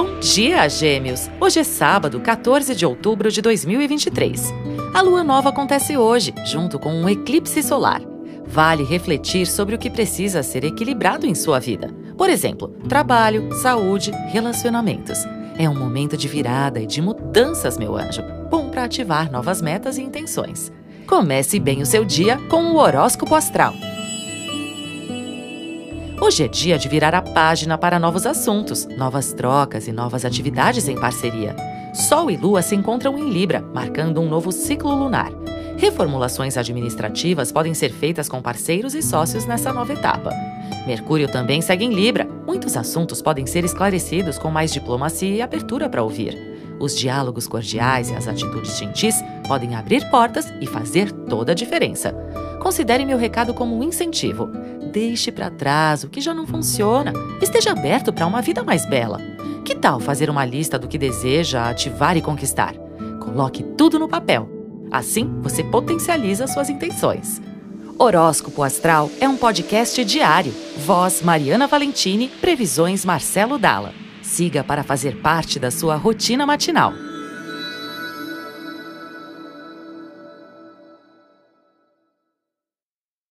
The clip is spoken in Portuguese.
Bom dia, Gêmeos! Hoje é sábado, 14 de outubro de 2023. A lua nova acontece hoje, junto com um eclipse solar. Vale refletir sobre o que precisa ser equilibrado em sua vida. Por exemplo, trabalho, saúde, relacionamentos. É um momento de virada e de mudanças, meu anjo. Bom para ativar novas metas e intenções. Comece bem o seu dia com o horóscopo astral. Hoje é dia de virar a página para novos assuntos, novas trocas e novas atividades em parceria. Sol e Lua se encontram em Libra, marcando um novo ciclo lunar. Reformulações administrativas podem ser feitas com parceiros e sócios nessa nova etapa. Mercúrio também segue em Libra. Muitos assuntos podem ser esclarecidos com mais diplomacia e abertura para ouvir. Os diálogos cordiais e as atitudes gentis podem abrir portas e fazer toda a diferença. Considere meu recado como um incentivo. Deixe para trás o que já não funciona. Esteja aberto para uma vida mais bela. Que tal fazer uma lista do que deseja ativar e conquistar? Coloque tudo no papel. Assim, você potencializa suas intenções. Horóscopo Astral é um podcast diário. Voz Mariana Valentini, previsões Marcelo Dalla. Siga para fazer parte da sua rotina matinal.